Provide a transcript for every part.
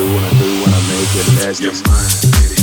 do what I do when I make it as Your mind, baby.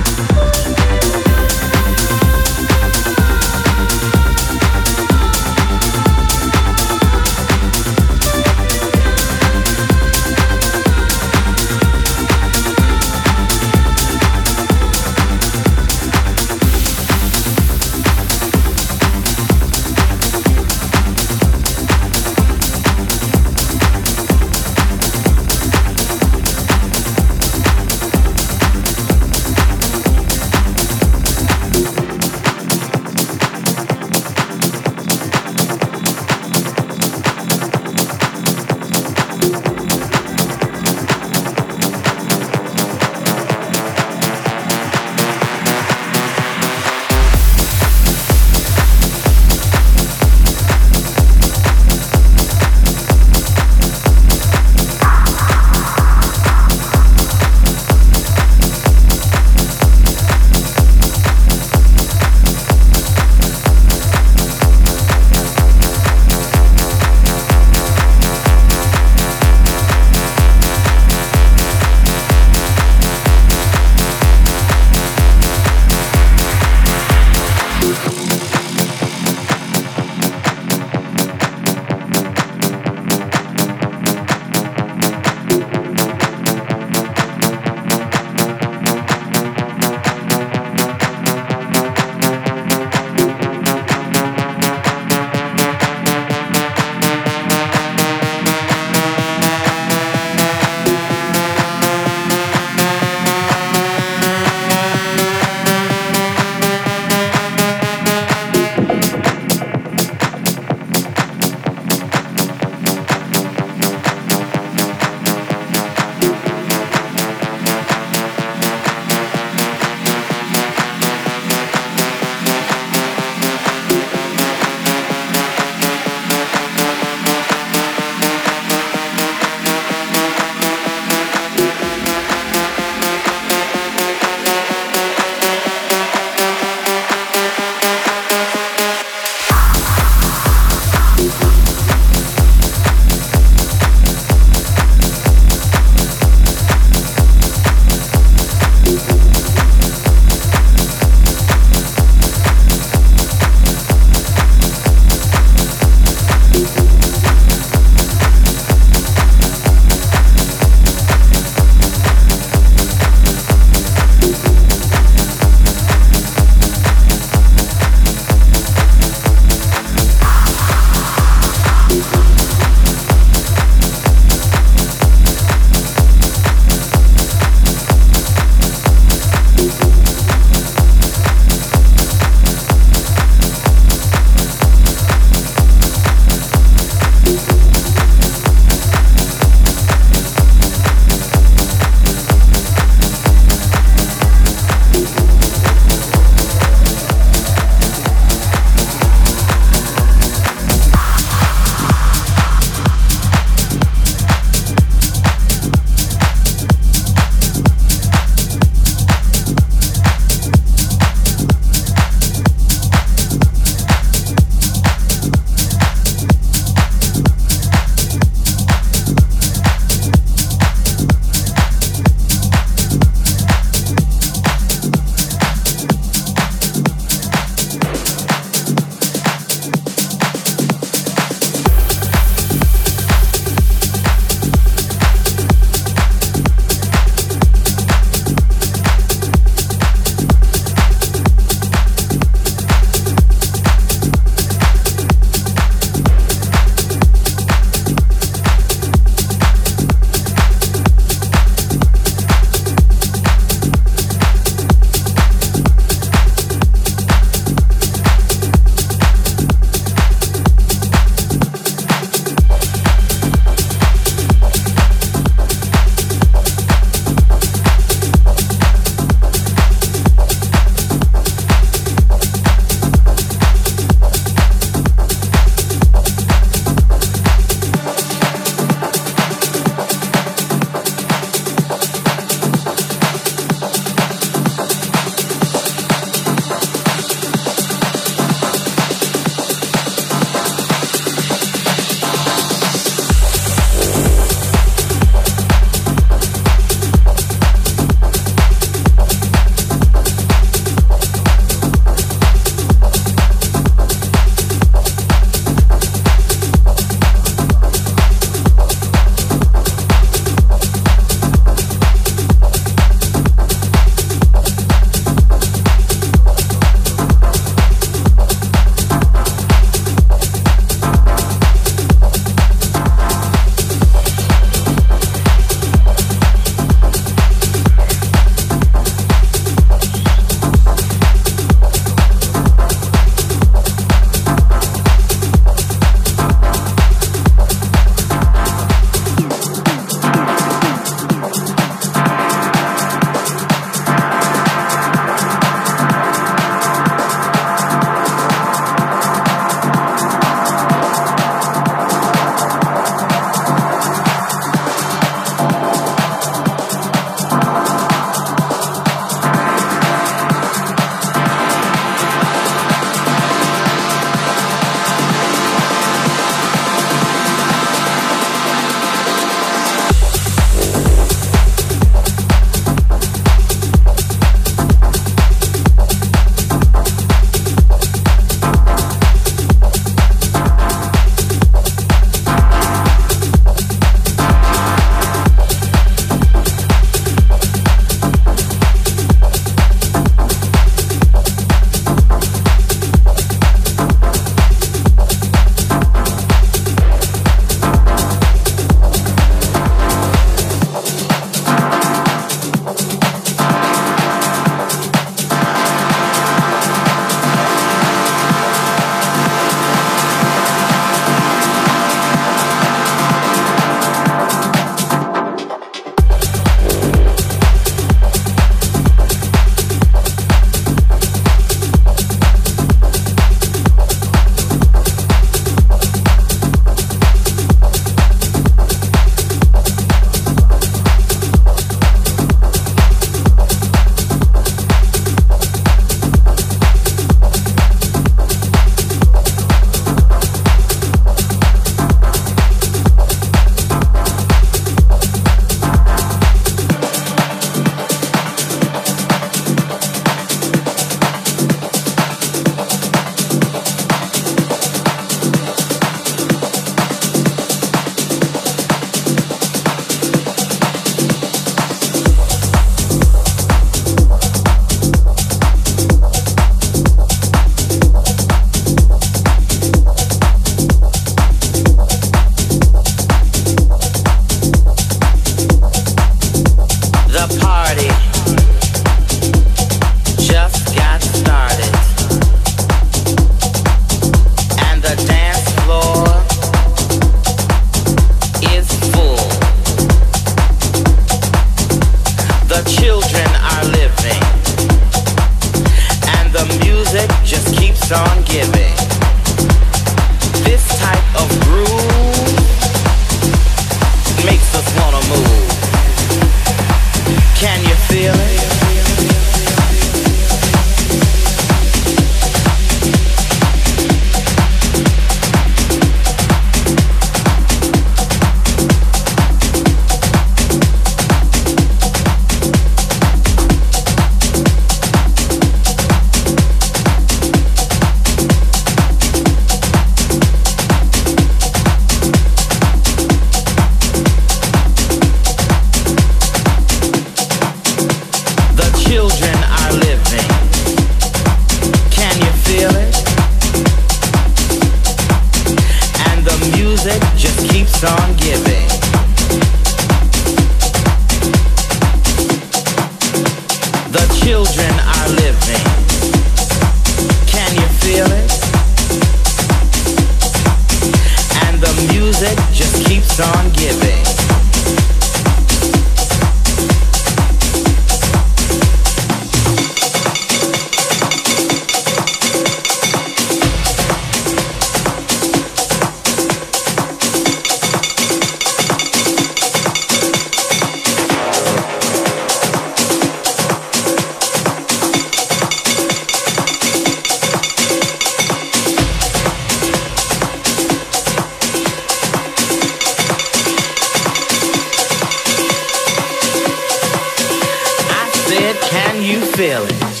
Can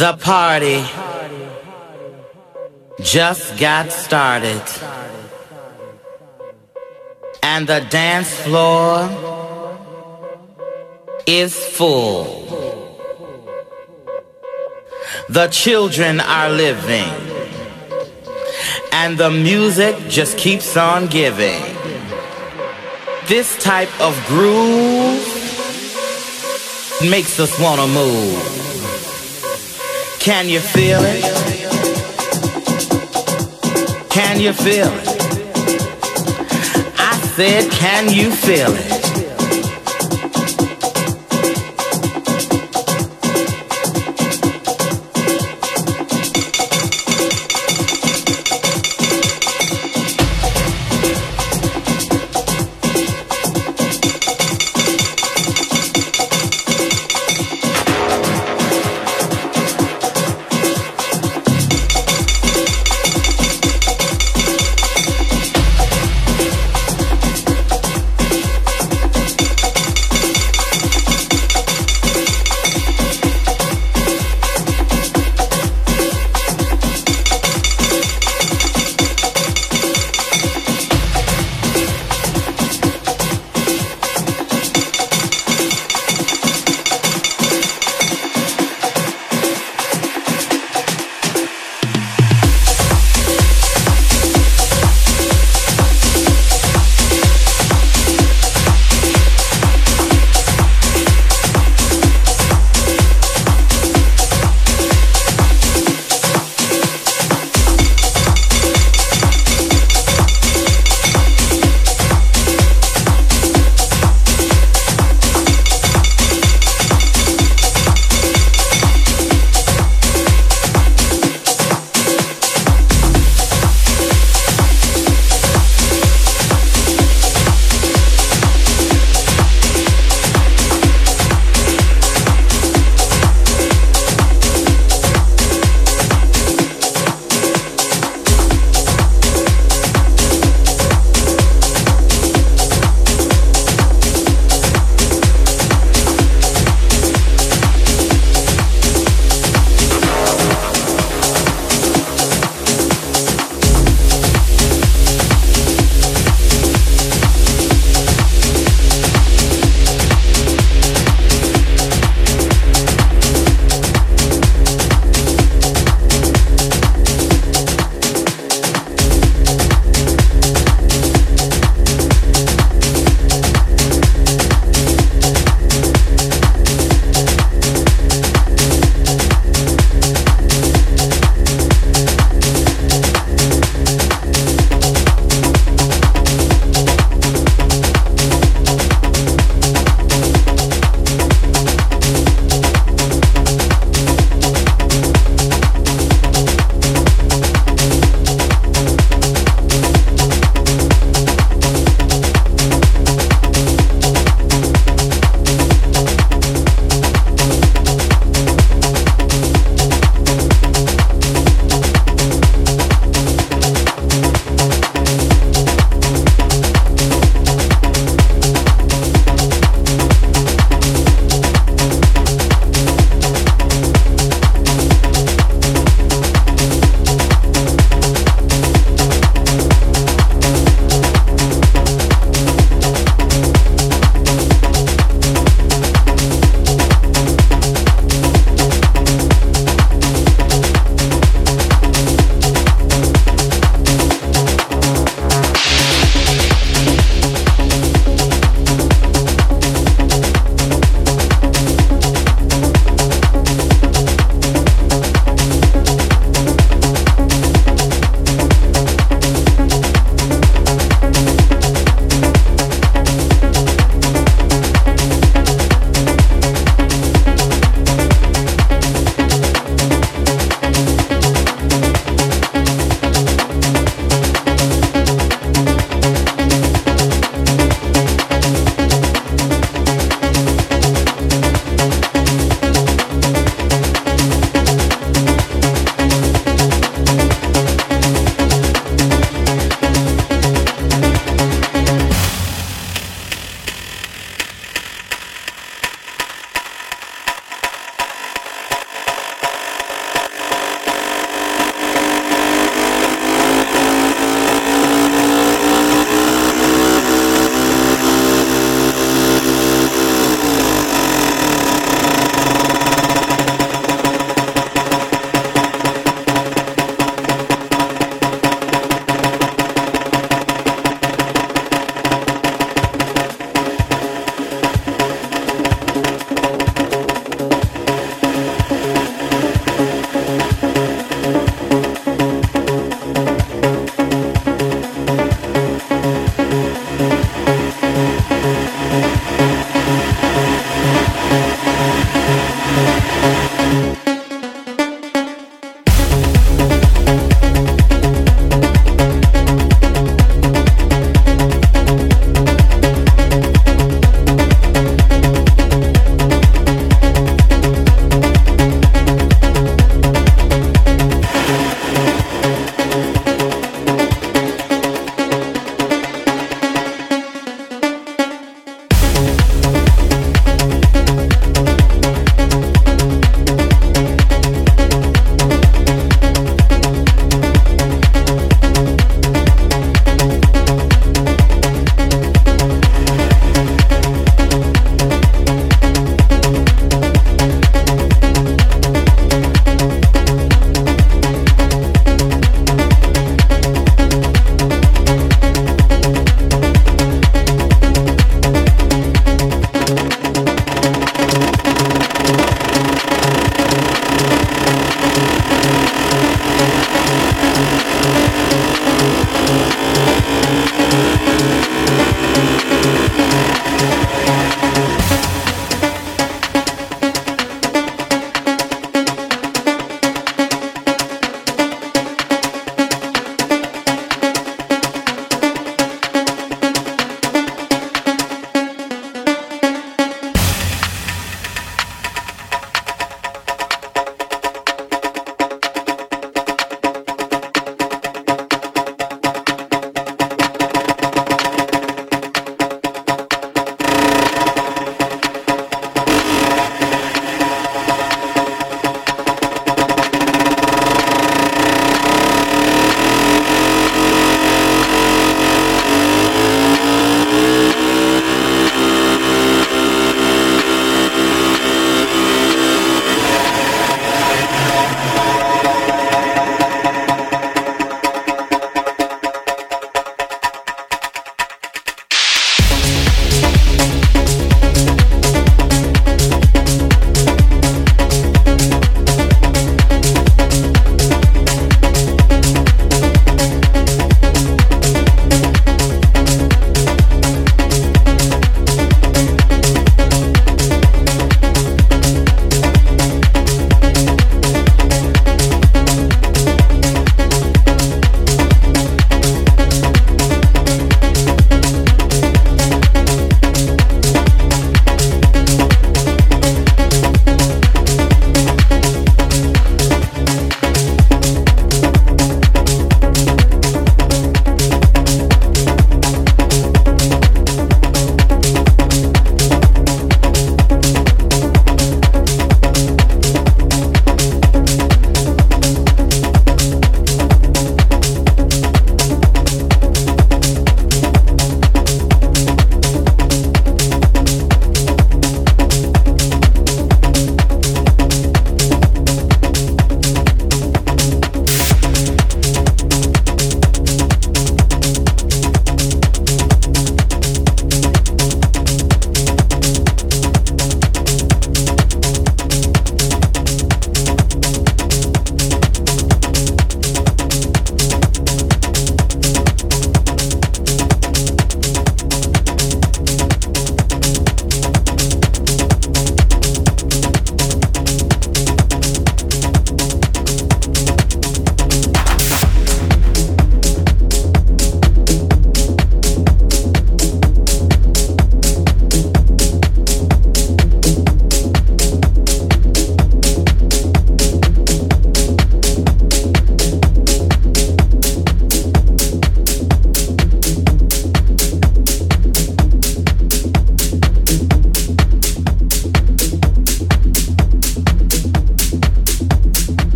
The party just got started. And the dance floor is full. The children are living. And the music just keeps on giving. This type of groove makes us wanna move. Can you feel it? Can you feel it? I said, can you feel it?